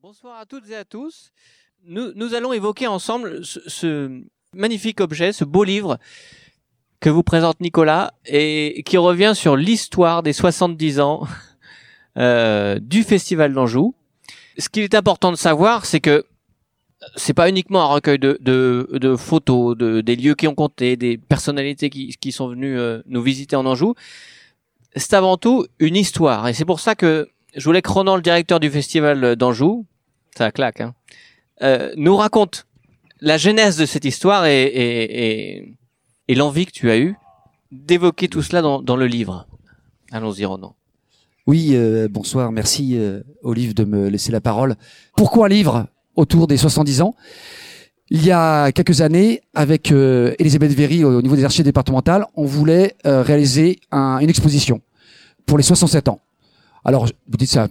Bonsoir à toutes et à tous. Nous, allons évoquer ensemble ce, magnifique objet, ce beau livre que vous présente Nicolas et qui revient sur l'histoire des 70 ans euh, du Festival d'Anjou. Ce qu'il est important de savoir, c'est que c'est pas uniquement un recueil de, photos, de, des lieux qui ont compté, des personnalités qui, qui sont venues euh, nous visiter en Anjou. C'est avant tout une histoire. Et c'est pour ça que je voulais que Ronan, le directeur du Festival d'Anjou, ça claque, hein, euh, nous raconte la genèse de cette histoire et, l'envie que tu as eue d'évoquer tout cela dans, le livre. Allons-y, Ronan. Oui, euh, bonsoir, merci euh, Olive de me laisser la parole. Pourquoi un livre autour des 70 ans? Il y a quelques années, avec Elisabeth Véry au, au niveau des archives départementales, on voulait réaliser un- une exposition pour les 67 ans. Alors, vous dites ça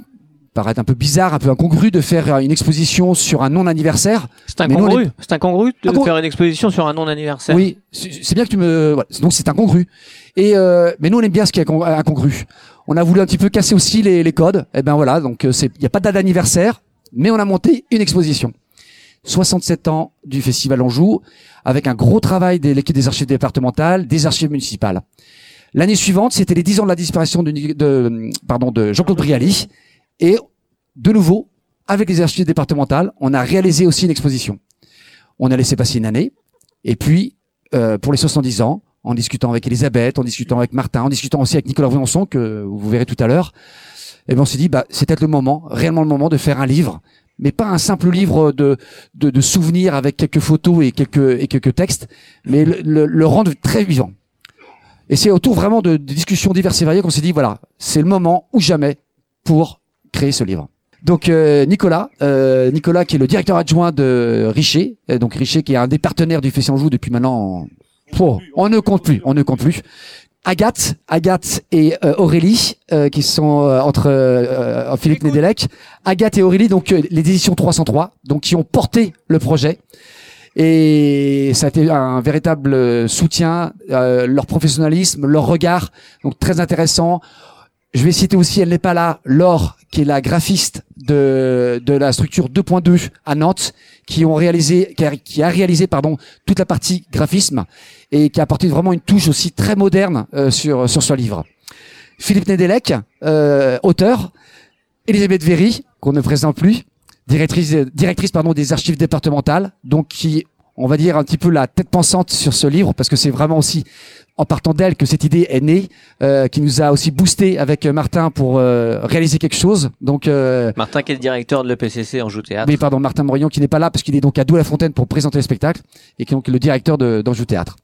paraît un peu bizarre, un peu incongru de faire euh, une exposition sur un non-anniversaire. C'est incongru. C'est incongru de Incongru. faire une exposition sur un non anniversaire. Oui, c'est bien que tu me. voilà, donc c'est incongru. Et euh, mais nous on aime bien ce qui est incon- incongru. On a voulu un petit peu casser aussi les, les codes. Et ben voilà, donc euh, c'est il y a pas de date d'anniversaire, mais on a monté une exposition. 67 ans du Festival Anjou, avec un gros travail de l'équipe des archives départementales, des archives municipales. L'année suivante, c'était les 10 ans de la disparition de, de, pardon, de Jean-Claude Brialy. Et de nouveau, avec les archives départementales, on a réalisé aussi une exposition. On a laissé passer une année. Et puis, euh, pour les 70 ans, en discutant avec Elisabeth, en discutant avec Martin, en discutant aussi avec Nicolas Briançon, que vous verrez tout à l'heure, et ben on s'est dit, bah, c'est peut-être le moment, réellement le moment de faire un livre, mais pas un simple livre de, de, de souvenirs avec quelques photos et quelques, et quelques textes, mais le, le- le rendre très vivant. Et c'est autour vraiment de, de discussions diverses et variées qu'on s'est dit, voilà, c'est le moment ou jamais pour créer ce livre. Donc euh, Nicolas, euh, Nicolas qui est le directeur adjoint de Richer, euh, donc Richer qui est un des partenaires du Festival Anjou depuis maintenant, oh, on ne compte plus, on ne compte plus. Agathe, Agathe et euh, Aurélie euh, qui sont euh, entre Philippe Nedelec, Agathe et Aurélie donc les éditions 303 donc qui ont porté le projet et ça a été un véritable soutien, euh, leur professionnalisme, leur regard donc très intéressant. Je vais citer aussi, elle n'est pas là, Laure, qui est la graphiste de, de la structure 2.2 à Nantes, qui ont réalisé, qui a, réalisé, pardon, toute la partie graphisme et qui a apporté vraiment une touche aussi très moderne euh, sur, sur ce livre. Philippe Nedelec, euh, auteur, Elisabeth Véry, qu'on ne présente plus, directrice, directrice pardon, des archives départementales, donc qui, on va dire, un petit peu la tête pensante sur ce livre, parce que c'est vraiment aussi en partant d'elle que cette idée est née, euh, qui nous a aussi boosté avec euh, Martin pour euh, réaliser quelque chose. Donc, euh, Martin qui est le directeur de l'EPCC Anjou Théâtre. oui, pardon, Martin Morillon qui n'est pas là parce qu'il est donc à Douai-la-Fontaine pour présenter le spectacle et qui est donc le directeur de d'Anjou Théâtre.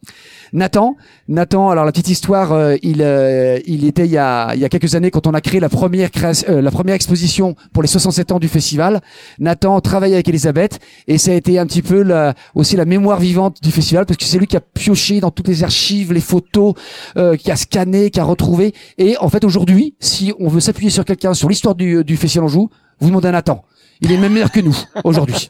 Nathan, Nathan, alors la petite histoire, euh, il euh, il était il y a il y a quelques années quand on a créé la première création, euh, la première exposition pour les 67 ans du festival. Nathan travaille avec Elisabeth et ça a été un petit peu la, aussi la mémoire vivante du festival parce que c'est lui qui a pioché dans toutes les archives, les photos, euh, qui a scanné, qui a retrouvé. Et en fait aujourd'hui, si on veut s'appuyer sur quelqu'un sur l'histoire du du festival Anjou, vous demandez à Nathan. Il est même meilleur que nous aujourd'hui.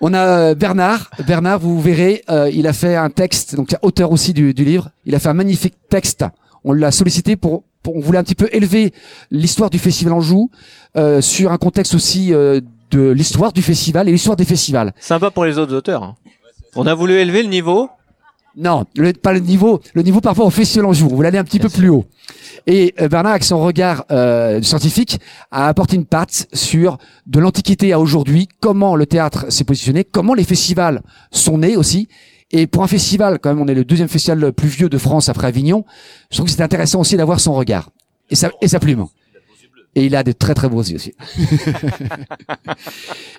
On a euh, Bernard. Bernard, vous verrez, euh, il a fait un texte, donc auteur aussi du, du livre. Il a fait un magnifique texte. On l'a sollicité pour, pour- on voulait un petit peu élever l'histoire du festival Anjou euh, sur un contexte aussi euh, de l'histoire du festival et l'histoire des festivals. Sympa pour les autres auteurs. hein. On a voulu élever le niveau. Non, le- pas le niveau, le niveau par rapport au festival Anjou. On voulait aller un petit peu plus haut. Et euh, Bernard, avec son regard euh, scientifique, a apporté une patte sur de l'Antiquité à aujourd'hui, comment le théâtre s'est positionné, comment les festivals sont nés aussi. Et pour un festival, quand même, on est le deuxième festival le plus vieux de France après Avignon. Je trouve que c'est intéressant aussi d'avoir son regard et sa, et sa plume. Et il a de très très beaux yeux aussi.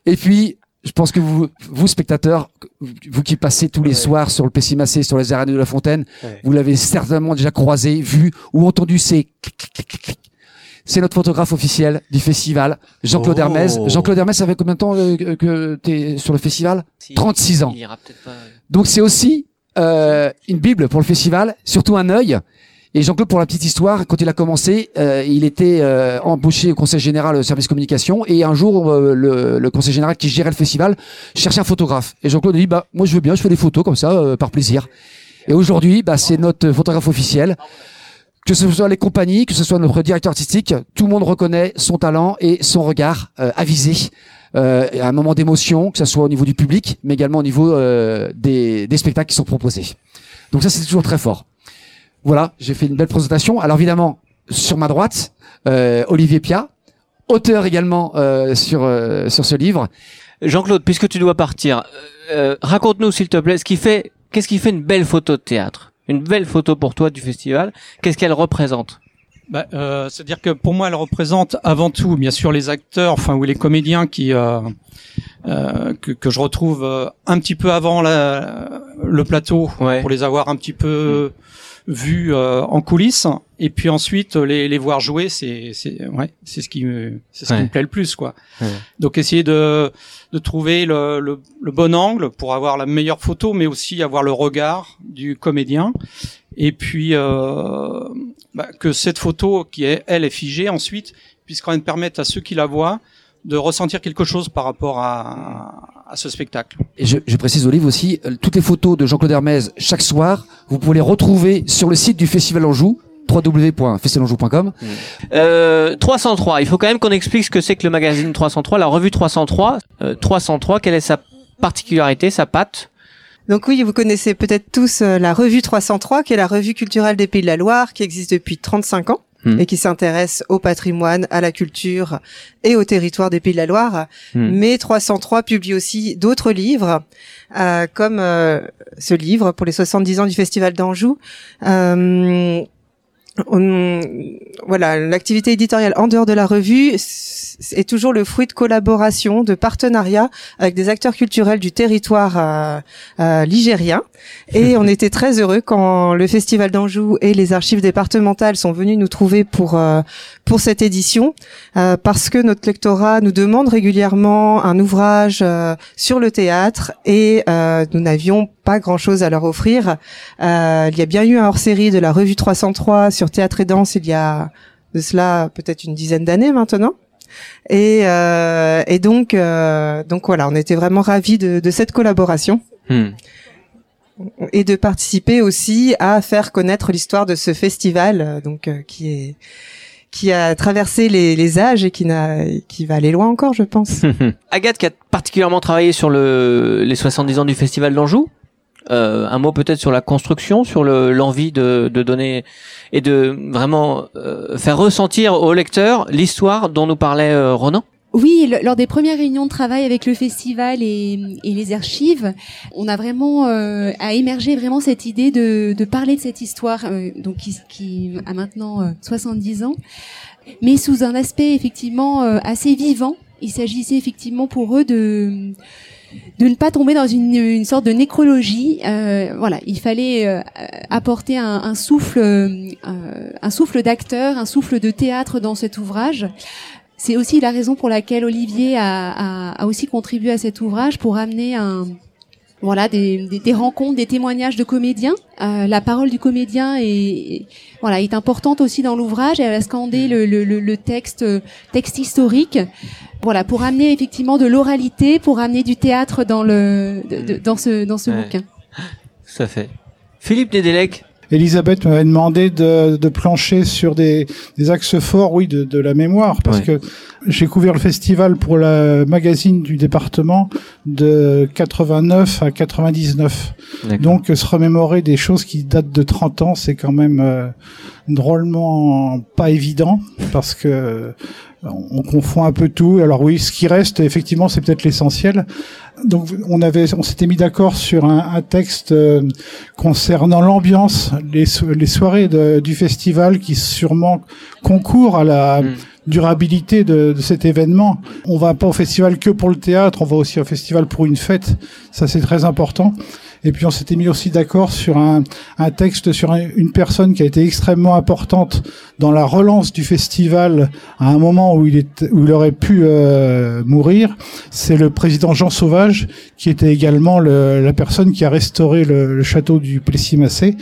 et puis, je pense que vous, vous spectateurs, vous qui passez tous les soirs sur le Pessimacé, sur les arènes de la Fontaine, Ouais. vous l'avez certainement déjà croisé, vu ou entendu ces. C'est notre photographe officiel du festival, Jean-Claude Oh. Hermès. Jean-Claude Hermès, ça fait combien de temps euh, que- tu es sur le festival 36 ans. Il ira peut-être pas. Donc c'est aussi euh, une bible pour le festival, surtout un œil. Et Jean-Claude, pour la petite histoire, quand il a commencé, euh, il était euh, embauché au Conseil général au service communication. Et un jour, euh, le, le Conseil général qui gérait le festival cherchait un photographe. Et Jean-Claude a dit, bah moi je veux bien, je fais des photos comme ça, euh, par plaisir. Et aujourd'hui, bah, c'est notre photographe officiel. que ce soit les compagnies, que ce soit notre directeur artistique, tout le monde reconnaît son talent et son regard euh, avisé. Euh, à un moment d'émotion, que ce soit au niveau du public, mais également au niveau euh, des, des spectacles qui sont proposés. Donc ça, c'est toujours très fort. Voilà, j'ai fait une belle présentation. Alors évidemment, sur ma droite, euh, Olivier Pia, auteur également euh, sur euh, sur ce livre. Jean-Claude, puisque tu dois partir, euh, raconte-nous s'il te plaît ce qui fait, qu'est-ce qui fait une belle photo de théâtre, une belle photo pour toi du festival. Qu'est-ce qu'elle représente? Bah, euh, C'est-à-dire que pour moi, elle représente avant tout, bien sûr, les acteurs, enfin ou les comédiens qui euh, euh, que, que je retrouve euh, un petit peu avant la, le plateau Ouais. pour les avoir un petit peu vus euh, en coulisses, et puis ensuite les, les voir jouer, c'est c'est ouais, c'est ce qui me c'est ce Ouais. qui me plaît le plus, quoi. Ouais. Donc essayer de de trouver le, le, le bon angle pour avoir la meilleure photo, mais aussi avoir le regard du comédien. Et puis euh, bah, que cette photo qui est elle est figée ensuite puisse quand même permettre à ceux qui la voient de ressentir quelque chose par rapport à, à ce spectacle. Et je, je précise au livre aussi, euh, toutes les photos de Jean-Claude Hermès chaque soir, vous pouvez les retrouver sur le site du Festival Anjou www.festivalanjou.com. Euh, 303. Il faut quand même qu'on explique ce que c'est que le magazine 303, la revue 303. Euh, 303, quelle est sa particularité, sa patte? Donc oui, vous connaissez peut-être tous euh, la revue 303, qui est la revue culturelle des Pays de la Loire, qui existe depuis 35 ans Hmm. et qui s'intéresse au patrimoine, à la culture et au territoire des Pays de la Loire. Hmm. Mais 303 publie aussi d'autres livres, euh, comme euh, ce livre pour les 70 ans du Festival d'Anjou. Euh, on- voilà, l'activité éditoriale en dehors de la revue est toujours le fruit de collaboration, de partenariats avec des acteurs culturels du territoire euh, euh, ligérien. Et on était très heureux quand le Festival d'Anjou et les archives départementales sont venus nous trouver pour euh, pour cette édition, euh, parce que notre lectorat nous demande régulièrement un ouvrage euh, sur le théâtre et euh, nous n'avions pas grand-chose à leur offrir. Euh, il y a bien eu un hors-série de la revue 303 sur théâtre et danse il y a de cela peut-être une dizaine d'années maintenant. Et, euh, et donc, euh, donc voilà, on était vraiment ravis de, de cette collaboration Hmm. et de participer aussi à faire connaître l'histoire de ce festival, euh, donc euh, qui est qui a traversé les, les âges et qui n'a qui va aller loin encore, je pense. Agathe qui a particulièrement travaillé sur le, les 70 ans du Festival d'Anjou. Euh, un mot peut-être sur la construction, sur le- l'envie de, de donner et de vraiment euh, faire ressentir au lecteur l'histoire dont nous parlait euh, Ronan? Oui, lors des premières réunions de travail avec le festival et, et les archives, on a vraiment euh, a émergé vraiment cette idée de, de parler de cette histoire, euh, donc qui, qui a maintenant euh, 70 ans, mais sous un aspect effectivement euh, assez vivant. Il s'agissait effectivement pour eux de de ne pas tomber dans une, une sorte de nécrologie. Euh, voilà, il fallait euh, apporter un, un souffle, euh, un souffle d'acteur, un souffle de théâtre dans cet ouvrage. C'est aussi la raison pour laquelle Olivier a, a, a aussi contribué à cet ouvrage pour amener un voilà des, des, rencontres, des témoignages de comédiens. Euh, la parole du comédien est, voilà est importante aussi dans l'ouvrage. Elle a scandé le, le, le, le texte texte historique. Voilà pour amener effectivement de l'oralité, pour amener du théâtre dans le de- de- dans ce dans ce Ouais. bouquin. Tout à fait. Philippe Nedelec. Elisabeth m'avait demandé de, de plancher sur des, des axes forts, oui, de, de la mémoire, parce Ouais. que j'ai couvert le festival pour la magazine du département de 89 à 99. Donc se remémorer des choses qui datent de 30 ans, c'est quand même euh, drôlement pas évident, parce que euh, on confond un peu tout. Alors oui, ce qui reste, effectivement, c'est peut-être l'essentiel. Donc on avait, on s'était mis d'accord sur un, un texte euh, concernant l'ambiance, les, so- les soirées de- du festival qui sûrement concourent à la Mm. durabilité de, de cet événement. On va pas au festival que pour le théâtre, on va aussi au festival pour une fête. Ça c'est très important. Et puis on s'était mis aussi d'accord sur un, un texte sur un- une personne qui a été extrêmement importante dans la relance du festival à un moment où il, est, où il aurait pu euh, mourir. C'est le président Jean Sauvage qui était également le- la personne qui a restauré le, le château du Plessis-Massé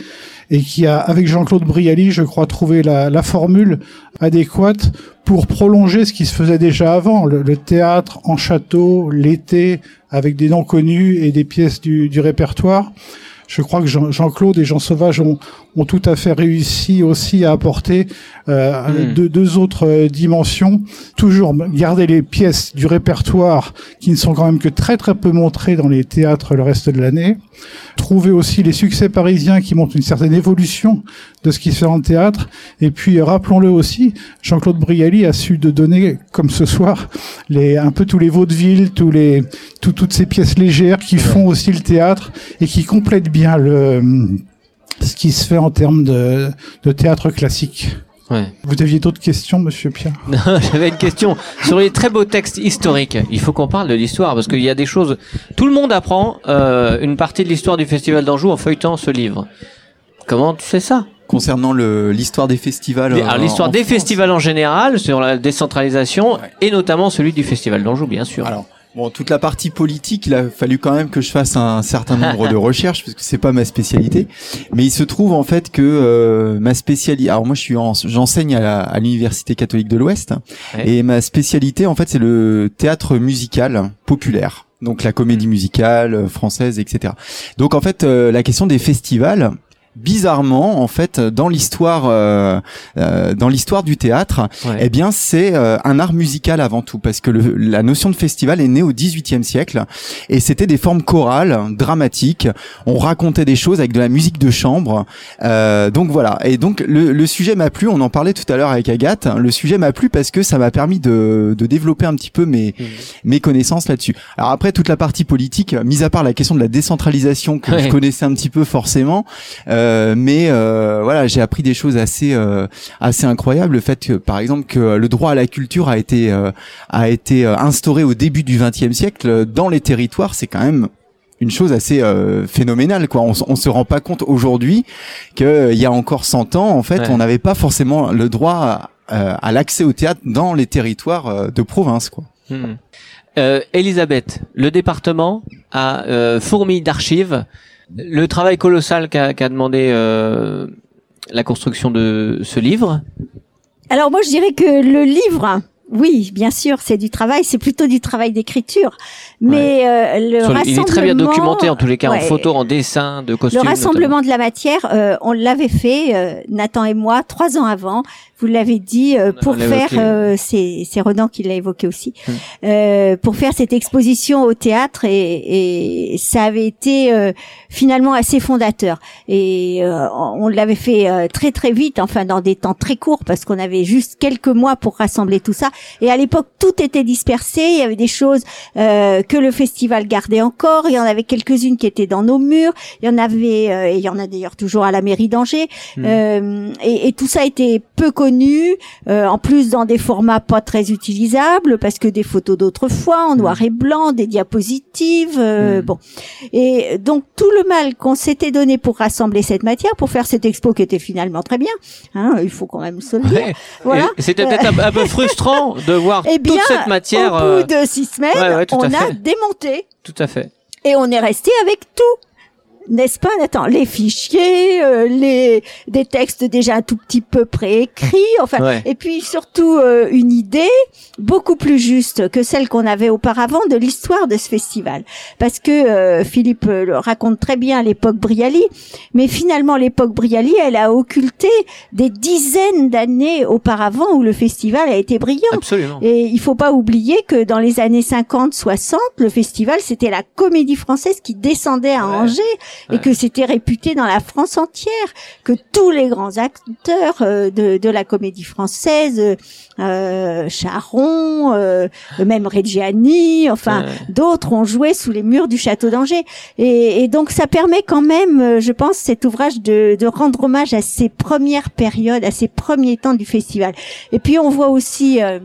et qui a, avec Jean-Claude Brialy, je crois, trouvé la, la formule adéquate pour prolonger ce qui se faisait déjà avant, le, le théâtre en château, l'été, avec des noms connus et des pièces du, du répertoire. je crois que Jean- Jean-Claude et Jean Sauvage ont, ont tout à fait réussi aussi à apporter euh, Mm. deux, deux autres euh, dimensions. Toujours garder les pièces du répertoire qui ne sont quand même que très très peu montrées dans les théâtres le reste de l'année. Trouver aussi les succès parisiens qui montrent une certaine évolution de ce qui se fait en théâtre. Et puis, euh, rappelons-le aussi, Jean-Claude Brialy a su de donner, comme ce soir, les, un peu tous les vaudevilles, tous les, tout- toutes ces pièces légères qui font aussi le théâtre et qui complètent bien le, ce qui se fait en termes de, de théâtre classique. Ouais. Vous aviez d'autres questions, monsieur Pierre? Non, J'avais une question sur les très beaux textes historiques. Il faut qu'on parle de l'histoire parce qu'il y a des choses. Tout le monde apprend euh, une partie de l'histoire du Festival d'Anjou en feuilletant ce livre. Comment tu sais ça? Concernant le- l'histoire des festivals. Les- euh, alors, L'histoire des France. festivals en général, sur la décentralisation Ouais. et notamment celui du Festival d'Anjou, bien sûr. Alors, bon, toute la partie politique, il a fallu quand même que je fasse un certain nombre de recherches parce que c'est pas ma spécialité. Mais il se trouve en fait que euh, ma spécialité, alors moi je suis en- j'enseigne à l'université catholique de l'Ouest Ouais. et ma spécialité en fait c'est le théâtre musical populaire. Donc la comédie musicale euh, française, etc. Donc en fait euh, la question des festivals. Bizarrement, en fait, dans l'histoire, euh, euh, dans l'histoire du théâtre, Ouais. eh bien, c'est euh, un art musical avant tout, parce que le- la notion de festival est née au XVIIIe siècle, et c'était des formes chorales, dramatiques. On racontait des choses avec de la musique de chambre. Euh, donc voilà. Et donc le, le sujet m'a plu. On en parlait tout à l'heure avec Agathe. Le sujet m'a plu parce que ça m'a permis de, de développer un petit peu mes Mhm. mes connaissances là-dessus. Alors après toute la partie politique, mis à part la question de la décentralisation que Ouais. je connaissais un petit peu forcément, euh, mais euh, voilà, j'ai appris des choses assez euh, assez incroyables. Le fait que par exemple que le droit à la culture a été euh, a été euh, instauré au début du XXe siècle euh, dans les territoires, c'est quand même une chose assez euh, phénoménale quoi. On, on se rend pas compte aujourd'hui que il y a encore 100 ans en fait, Ouais. on n'avait pas forcément le droit à, à l'accès au théâtre dans les territoires euh, de province quoi. Hmm. Euh, Elisabeth, le département a euh, fourmi d'archives. Le travail colossal qu'a demandé euh, la construction de ce livre. Alors moi je dirais que le livre, oui, bien sûr, c'est du travail, c'est plutôt du travail d'écriture, mais euh, le Sur rassemblement, il est très bien documenté en tous les cas en Ouais. photo, en dessin, de costumes. Le rassemblement de la matière, euh, on l'avait fait, euh, Nathan et moi, trois ans avant. Vous l'avez dit euh, pour faire, euh, c'est c'est Renan qui l'a évoqué aussi, Hmm. euh, pour faire cette exposition au théâtre et, et ça avait été euh, finalement assez fondateur. Et euh, on on l'avait fait euh, très très vite, enfin dans des temps très courts parce qu'on avait juste quelques mois pour rassembler tout ça. Et à l'époque, tout était dispersé. Il y avait des choses euh, que le festival gardait encore. Il y en avait quelques-unes qui étaient dans nos murs. Il y en avait, euh, et il y en a d'ailleurs toujours à la mairie d'Angers. Hmm. Euh, et, et tout ça était peu connu. euh, en plus, dans des formats pas très utilisables parce que des photos d'autrefois en noir et blanc, des diapositives. euh, Hmm. Bon, et donc tout le mal qu'on s'était donné pour rassembler cette matière, pour faire cette expo qui était finalement très bien. Hein, il faut quand même se le dire. Ouais. Voilà. C'était peut-être un, un peu frustrant de voir Eh bien, toute cette matière. au euh, bout de six semaines, ouais, ouais, tout on a démonté Tout à fait. et on est resté avec tout. N'est-ce pas, Nathan? Les fichiers, euh, les des textes déjà un tout petit peu préécrits, enfin, Ouais. et puis surtout euh, une idée beaucoup plus juste que celle qu'on avait auparavant de l'histoire de ce festival, parce que euh, Philippe euh, le raconte très bien l'époque Brialy, mais finalement l'époque Brialy, elle a occulté des dizaines d'années auparavant où le festival a été brillant. Absolument. Et il faut pas oublier que dans les années 50-60, le festival, c'était la comédie française qui descendait à Ouais. Angers et que c'était réputé dans la France entière, que tous les grands acteurs euh, de, de la comédie française, euh, Charon, euh, même Reggiani, enfin Ouais. d'autres ont joué sous les murs du château d'Angers. Et, et donc ça permet quand même, euh, je pense, cet ouvrage de, de rendre hommage à ces premières périodes, à ces premiers temps du festival. Et puis on voit aussi euh,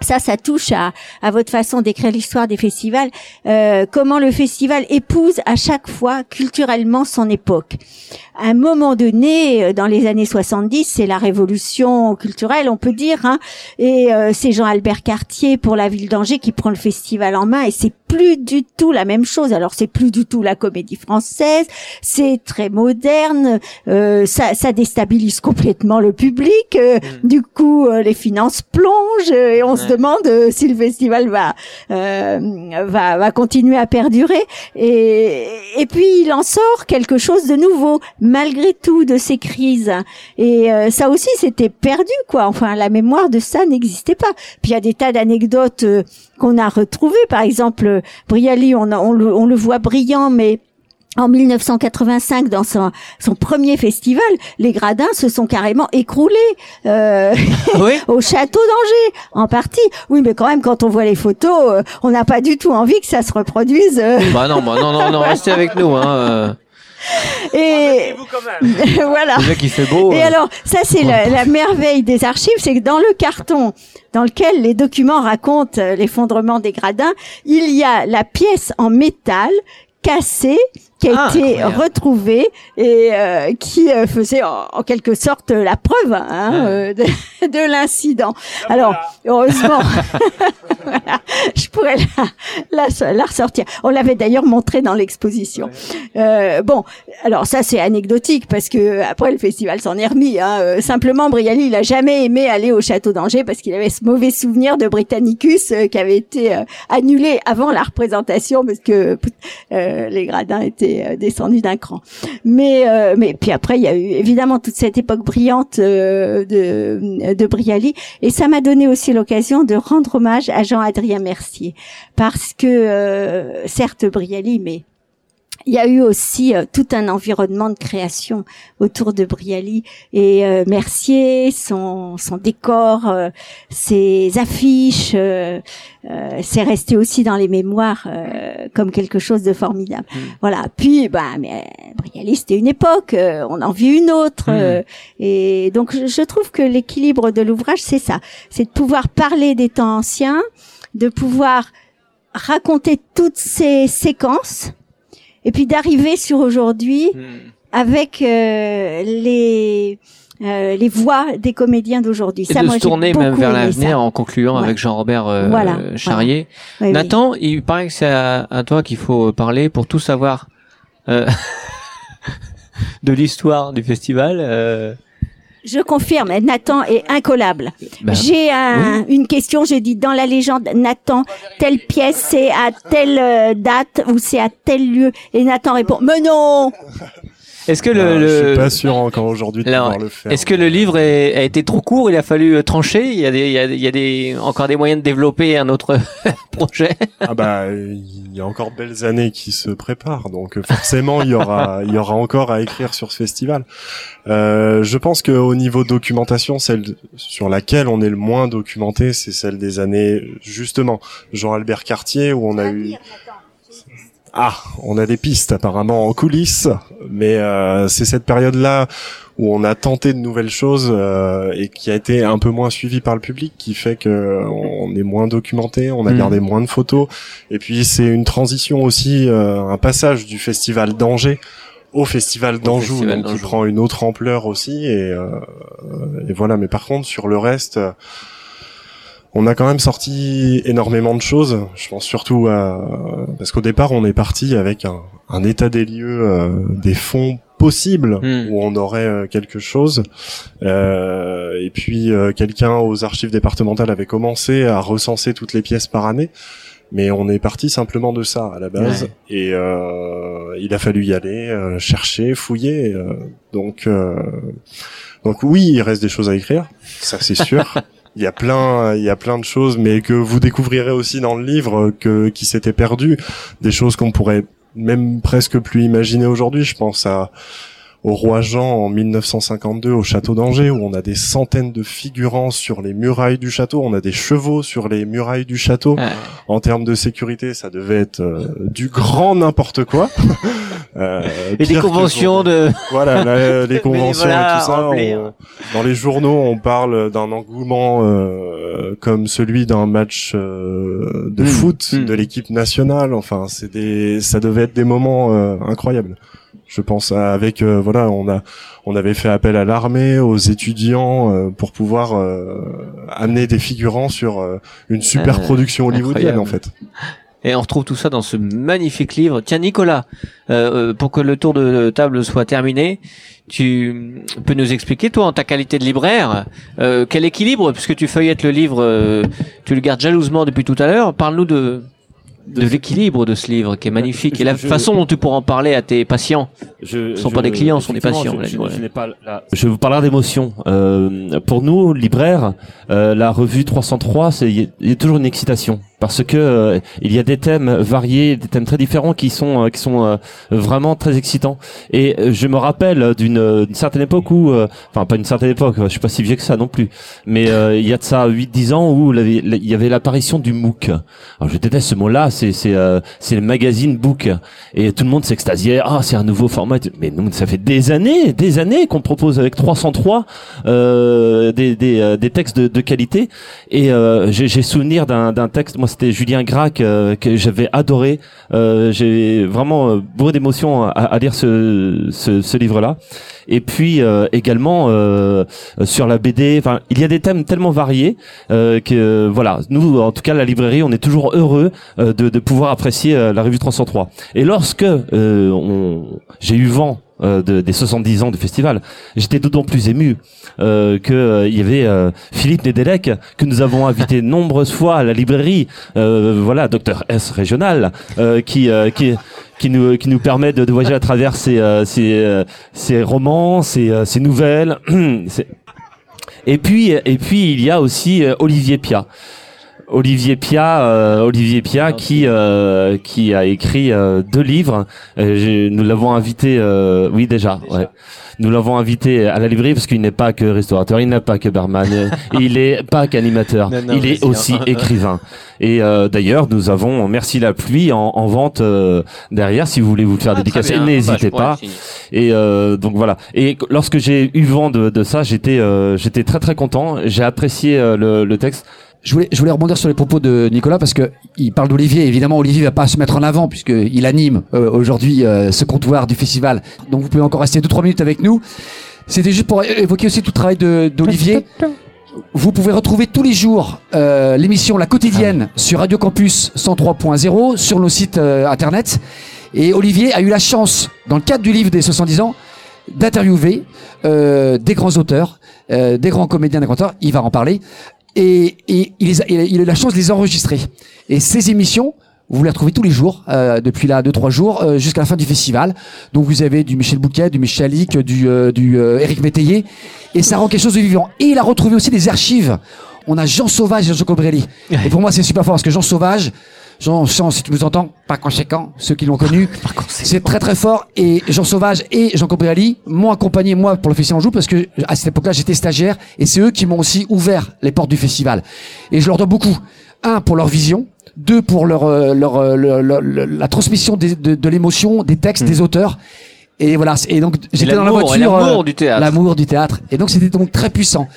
ça, ça touche à, à votre façon d'écrire l'histoire des festivals. euh, comment le festival épouse à chaque fois culturellement son époque. À un moment donné, euh, dans les années 70, c'est la révolution culturelle, on peut dire, hein, et euh, c'est Jean-Albert Cartier pour la ville d'Angers qui prend le festival en main, et c'est plus du tout la même chose. Alors c'est plus du tout la comédie française, c'est très moderne, euh, ça, ça déstabilise complètement le public. euh, Du coup, euh, les finances plongent et on se Demande euh, si le festival va, euh, va va continuer à perdurer. Et et puis il en sort quelque chose de nouveau malgré tout de ces crises. Et euh, ça aussi c'était perdu quoi. Enfin la mémoire de ça n'existait pas. Puis il y a des tas d'anecdotes euh, qu'on a retrouvées. Par exemple, Briali, on, on le voit brillant, mais en 1985, dans son, son premier festival, les gradins se sont carrément écroulés euh, Oui. au château d'Angers, en partie. Oui, mais quand même, quand on voit les photos, euh, on n'a pas du tout envie que ça se reproduise. euh, Bah non, bah non, non, non, restez avec nous. Hein. euh. et voilà. Fait beau. Et euh. alors, ça c'est la, la merveille des archives, c'est que dans le carton dans lequel les documents racontent l'effondrement des gradins, il y a la pièce en métal cassée qui a Ah, été incroyable. retrouvée et euh, qui euh, faisait en, en quelque sorte la preuve hein, Ouais. euh, de, de l'incident. Alors, heureusement, voilà, je pourrais la, la, la ressortir. On l'avait d'ailleurs montré dans l'exposition. Euh, bon, alors ça c'est anecdotique parce que après le festival s'en est remis. Hein. Euh, simplement, Briali, il a jamais aimé aller au château d'Angers parce qu'il avait ce mauvais souvenir de Britannicus euh, qui avait été euh, annulé avant la représentation parce que euh, les gradins étaient euh, descendus d'un cran. Mais euh, mais puis après il y a eu évidemment toute cette époque brillante euh, de de Briali et ça m'a donné aussi l'occasion de rendre hommage à Jean-Adrien Mercier parce que euh, certes Briali mais il y a eu aussi euh, tout un environnement de création autour de Briali et euh, Mercier, son, son décor, euh, ses affiches, euh, euh, c'est resté aussi dans les mémoires euh, comme quelque chose de formidable. Voilà. Puis, bah, mais Briali, c'était une époque, euh, on en vit une autre, euh, et donc je, je trouve que l'équilibre de l'ouvrage, c'est ça, c'est de pouvoir parler des temps anciens, de pouvoir raconter toutes ces séquences et puis d'arriver sur aujourd'hui Hmm. avec euh, les euh, les voix des comédiens d'aujourd'hui. Et Ça, de moi, se tourner même vers l'avenir en concluant Ouais. avec Jean-Robert euh, Voilà, Charrier. Oui. Nathan, il paraît que c'est à, à toi qu'il faut parler pour tout savoir euh, de l'histoire du festival. Je confirme, Nathan est incollable. bah, J'ai un- une question, j'ai dit dans la légende, Nathan, telle pièce c'est à telle euh, date ou c'est à tel lieu? Et Nathan répond, mais non Est-ce que le, Ah, Je le- suis pas sûr encore aujourd'hui de Alors, pouvoir le faire. est-ce que le livre est- a été trop court Il a fallu euh, trancher Il y a, des, il y a, il y a des, encore des moyens de développer un autre projet? Ah bah il y a encore de belles années qui se préparent, donc euh, forcément il y aura il y aura encore à écrire sur ce festival. Euh, je pense que au niveau documentation, celle sur laquelle on est le moins documenté, c'est celle des années justement Jean-Albert Cartier où on a eu ah, on a des pistes apparemment en coulisses, mais euh, c'est cette période-là où on a tenté de nouvelles choses euh, et qui a été un peu moins suivi par le public, qui fait que on est moins documenté, on a Mm. gardé moins de photos, et puis c'est une transition aussi, euh, un passage du festival d'Angers au festival d'Anjou, donc qui prend une autre ampleur aussi, et, euh, et voilà. Mais par contre sur le reste. On a quand même sorti énormément de choses. Je pense surtout à parce qu'au départ on est parti avec un, un état des lieux euh, des fonds possibles Hmm. où on aurait euh, quelque chose. Euh, et puis euh, quelqu'un aux archives départementales avait commencé à recenser toutes les pièces par année. Mais on est parti simplement de ça à la base Ouais. et euh, il a fallu y aller, euh, chercher, fouiller. euh, donc euh, donc oui, il reste des choses à écrire, ça c'est sûr. Il y a plein, il y a plein de choses, mais que vous découvrirez aussi dans le livre que qui s'étaient perdues, des choses qu'on pourrait même presque plus imaginer aujourd'hui. Je pense à au roi Jean en 1952 au château d'Angers où on a des centaines de figurants sur les murailles du château, on a des chevaux sur les murailles du château. En termes de sécurité, ça devait être euh, du grand n'importe quoi. Euh, Et des que conventions pour- de... voilà, la- les conventions et tout ça. on- dans les journaux, on parle d'un engouement euh, comme celui d'un match euh, de Mm, foot mm. de l'équipe nationale. Enfin, c'est des, ça devait être des moments euh, incroyables. Je pense avec euh, voilà, on a, on avait fait appel à l'armée, aux étudiants euh, pour pouvoir euh, amener des figurants sur euh, une super Euh, production hollywoodienne en fait. Et on retrouve tout ça dans ce magnifique livre. Tiens, Nicolas, euh, pour que le tour de table soit terminé, tu peux nous expliquer, toi, en ta qualité de libraire, euh, quel équilibre, puisque tu feuillettes le livre, euh, tu le gardes jalousement depuis tout à l'heure. Parle-nous de de l'équilibre de ce livre qui est magnifique et la je- façon dont tu pourras en parler à tes patients. Je, Ce sont je- pas des clients, ce sont des patients. Je, là, je- ouais. je n'ai pas la- je vous parlerai d'émotion. Euh, pour nous, libraires, euh, la revue 303, c'est il y a- il y a toujours une excitation parce que euh, il y a des thèmes variés, des thèmes très différents qui sont euh, qui sont euh, vraiment très excitants. Et euh, je me rappelle d'une euh, certaine époque où, euh, enfin pas une certaine époque, je suis pas si vieux que ça non plus, mais il y a de ça 8-10 ans où il y avait l'apparition du MOOC. Alors je déteste ce mot-là, c'est c'est c'est le magazine Book et tout le monde s'extasiait. Ah c'est un nouveau format. Mais nous ça fait des années, des années qu'on propose avec 303 euh, des des, des textes de, de qualité. Et j'ai souvenir d'un d'un texte. Moi c'était Julien Gracq euh, que j'avais adoré. Euh, j'ai vraiment euh, bourré d'émotions à, lire ce livre-là. Et puis également sur la BD. Il y a des thèmes tellement variés que voilà. Nous, en tout cas, la librairie, on est toujours heureux de, pouvoir apprécier la revue 303. Et lorsque j'ai eu vent euh, de, des 70 ans du festival, j'étais d'autant plus ému euh, que euh, il y avait euh, Philippe Nedelec que nous avons invité nombreuses fois à la librairie, euh, voilà, Docteur S régional, euh, qui qui qui nous qui nous permet de, de voyager à travers ces ces, ces romans, ces, ces nouvelles. Et puis et puis il y a aussi Olivier Pia. Olivier Pia, euh, Olivier Pia qui euh, qui a écrit euh, deux livres. Euh, nous l'avons invité, euh, oui déjà, ouais. Nous l'avons invité à la librairie parce qu'il n'est pas que restaurateur, il n'est pas que barman, euh, il est pas qu'animateur, il est aussi écrivain. Et euh, d'ailleurs, nous avons Merci la pluie en, en vente euh, derrière si vous voulez vous le faire Ah, dédicacer, bien. Bah, n'hésitez pas. Et euh, donc voilà. Et qu- lorsque j'ai eu vent de, de ça, j'étais euh, j'étais très très content. J'ai apprécié euh, le, le texte. Je voulais, je voulais rebondir sur les propos de Nicolas parce que il parle d'Olivier. Évidemment, Olivier va pas se mettre en avant puisque il anime euh, aujourd'hui euh, ce comptoir du festival. Donc vous pouvez encore rester deux trois minutes avec nous. C'était juste pour évoquer aussi tout le travail d'Olivier. Vous pouvez retrouver tous les jours euh, l'émission La Quotidienne sur Radio Campus 103.0 sur nos sites euh, internet. Et Olivier a eu la chance, dans le cadre du livre des 70 ans, d'interviewer euh, des grands auteurs, euh, des grands comédiens, des grands auteurs. Il va en parler. Et, et il, a, il eu la chance de les enregistrer. Et ces émissions, vous les retrouvez tous les jours, euh, depuis là deux trois jours, euh, jusqu'à la fin du festival. Donc vous avez du Michel Bouquet, du Michel Lick, du, euh, du euh, Éric Métayer, et ça rend quelque chose de vivant. Et il a retrouvé aussi des archives. On a Jean Sauvage et Jean Cobrelli. Et pour moi c'est super fort parce que Jean Sauvage, Jean, Jean, si tu nous entends, par conséquent, ceux qui l'ont connu, c'est très très fort. Et Jean Sauvage et Jean Cobriali m'ont accompagné moi pour le festival Anjou parce que à cette époque-là j'étais stagiaire et c'est eux qui m'ont aussi ouvert les portes du festival. Et je leur dois beaucoup. Un pour leur vision, deux pour leur, euh, leur, leur- leur- la transmission des- de, de l'émotion, des textes, des auteurs. Et voilà. Et donc j'étais dans la l'amour, voiture. l'amour euh, du théâtre. L'amour du théâtre. Et donc c'était donc très puissant.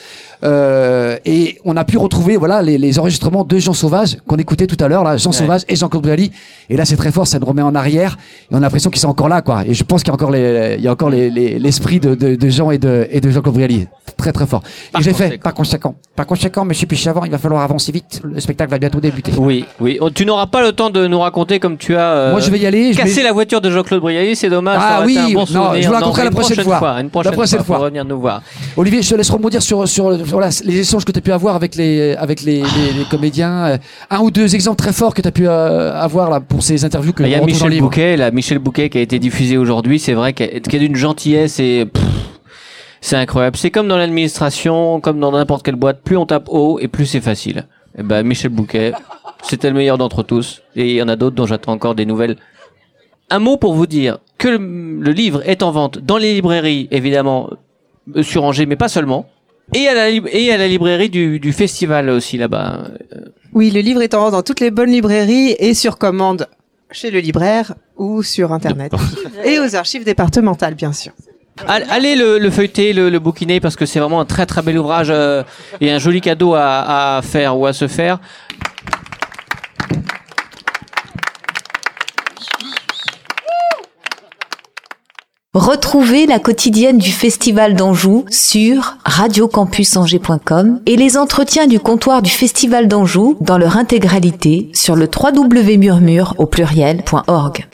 Euh, et on a pu retrouver voilà les, les enregistrements de Jean Sauvage qu'on écoutait tout à l'heure là, Jean Ouais. Sauvage et Jean Cobriali. Et là c'est très fort, ça nous remet en arrière et on a l'impression qu'ils sont encore là quoi. Et je pense qu'il y a encore les, il y a encore les- les- l'esprit de, de, de Jean et de, et de Jean Cobriali. Très très fort. Par et j'ai fait par conséquent. Par conséquent, Monsieur Pichavant, il va falloir avancer vite. Le spectacle va bientôt débuter. Oui, oui. Oh, Tu n'auras pas le temps de nous raconter comme tu as. euh, Moi je vais y aller. Je Casser vais- la voiture de Jean-Claude Brialy, c'est dommage. Ah oui, été un bon non, je vous raconterai la prochaine fois. Une prochaine, La prochaine fois. fois. Pour revenir nous voir. Olivier, je te laisse rebondir sur, sur voilà, les échanges que tu as pu avoir avec les avec les, les, les comédiens. Euh, Un ou deux exemples très forts que tu as pu euh, avoir là pour ces interviews que Il y a Michel. Bouquet, là, Michel Bouquet qui a été diffusé aujourd'hui, c'est vrai qu'elle est d'une gentillesse et pff, c'est incroyable. C'est comme dans l'administration, comme dans n'importe quelle boîte, plus on tape haut et plus c'est facile. Et ben Michel Bouquet, c'était le meilleur d'entre tous et il y en a d'autres dont j'attends encore des nouvelles. Un mot pour vous dire que le, le livre est en vente dans les librairies, évidemment, euh, sur Angers, mais pas seulement. Et à la, et à la librairie du, du festival aussi là-bas. Oui, le livre est en vente dans toutes les bonnes librairies et sur commande chez le libraire ou sur Internet. et aux archives départementales, bien sûr. All- Allez le, le feuilleter, le, le bouquiner, parce que c'est vraiment un très très bel ouvrage euh, et un joli cadeau à, à faire ou à se faire. Retrouvez la quotidienne du Festival d'Anjou sur radiocampusangers.com et les entretiens du comptoir du Festival d'Anjou dans leur intégralité sur le www.murmure au pluriel.org.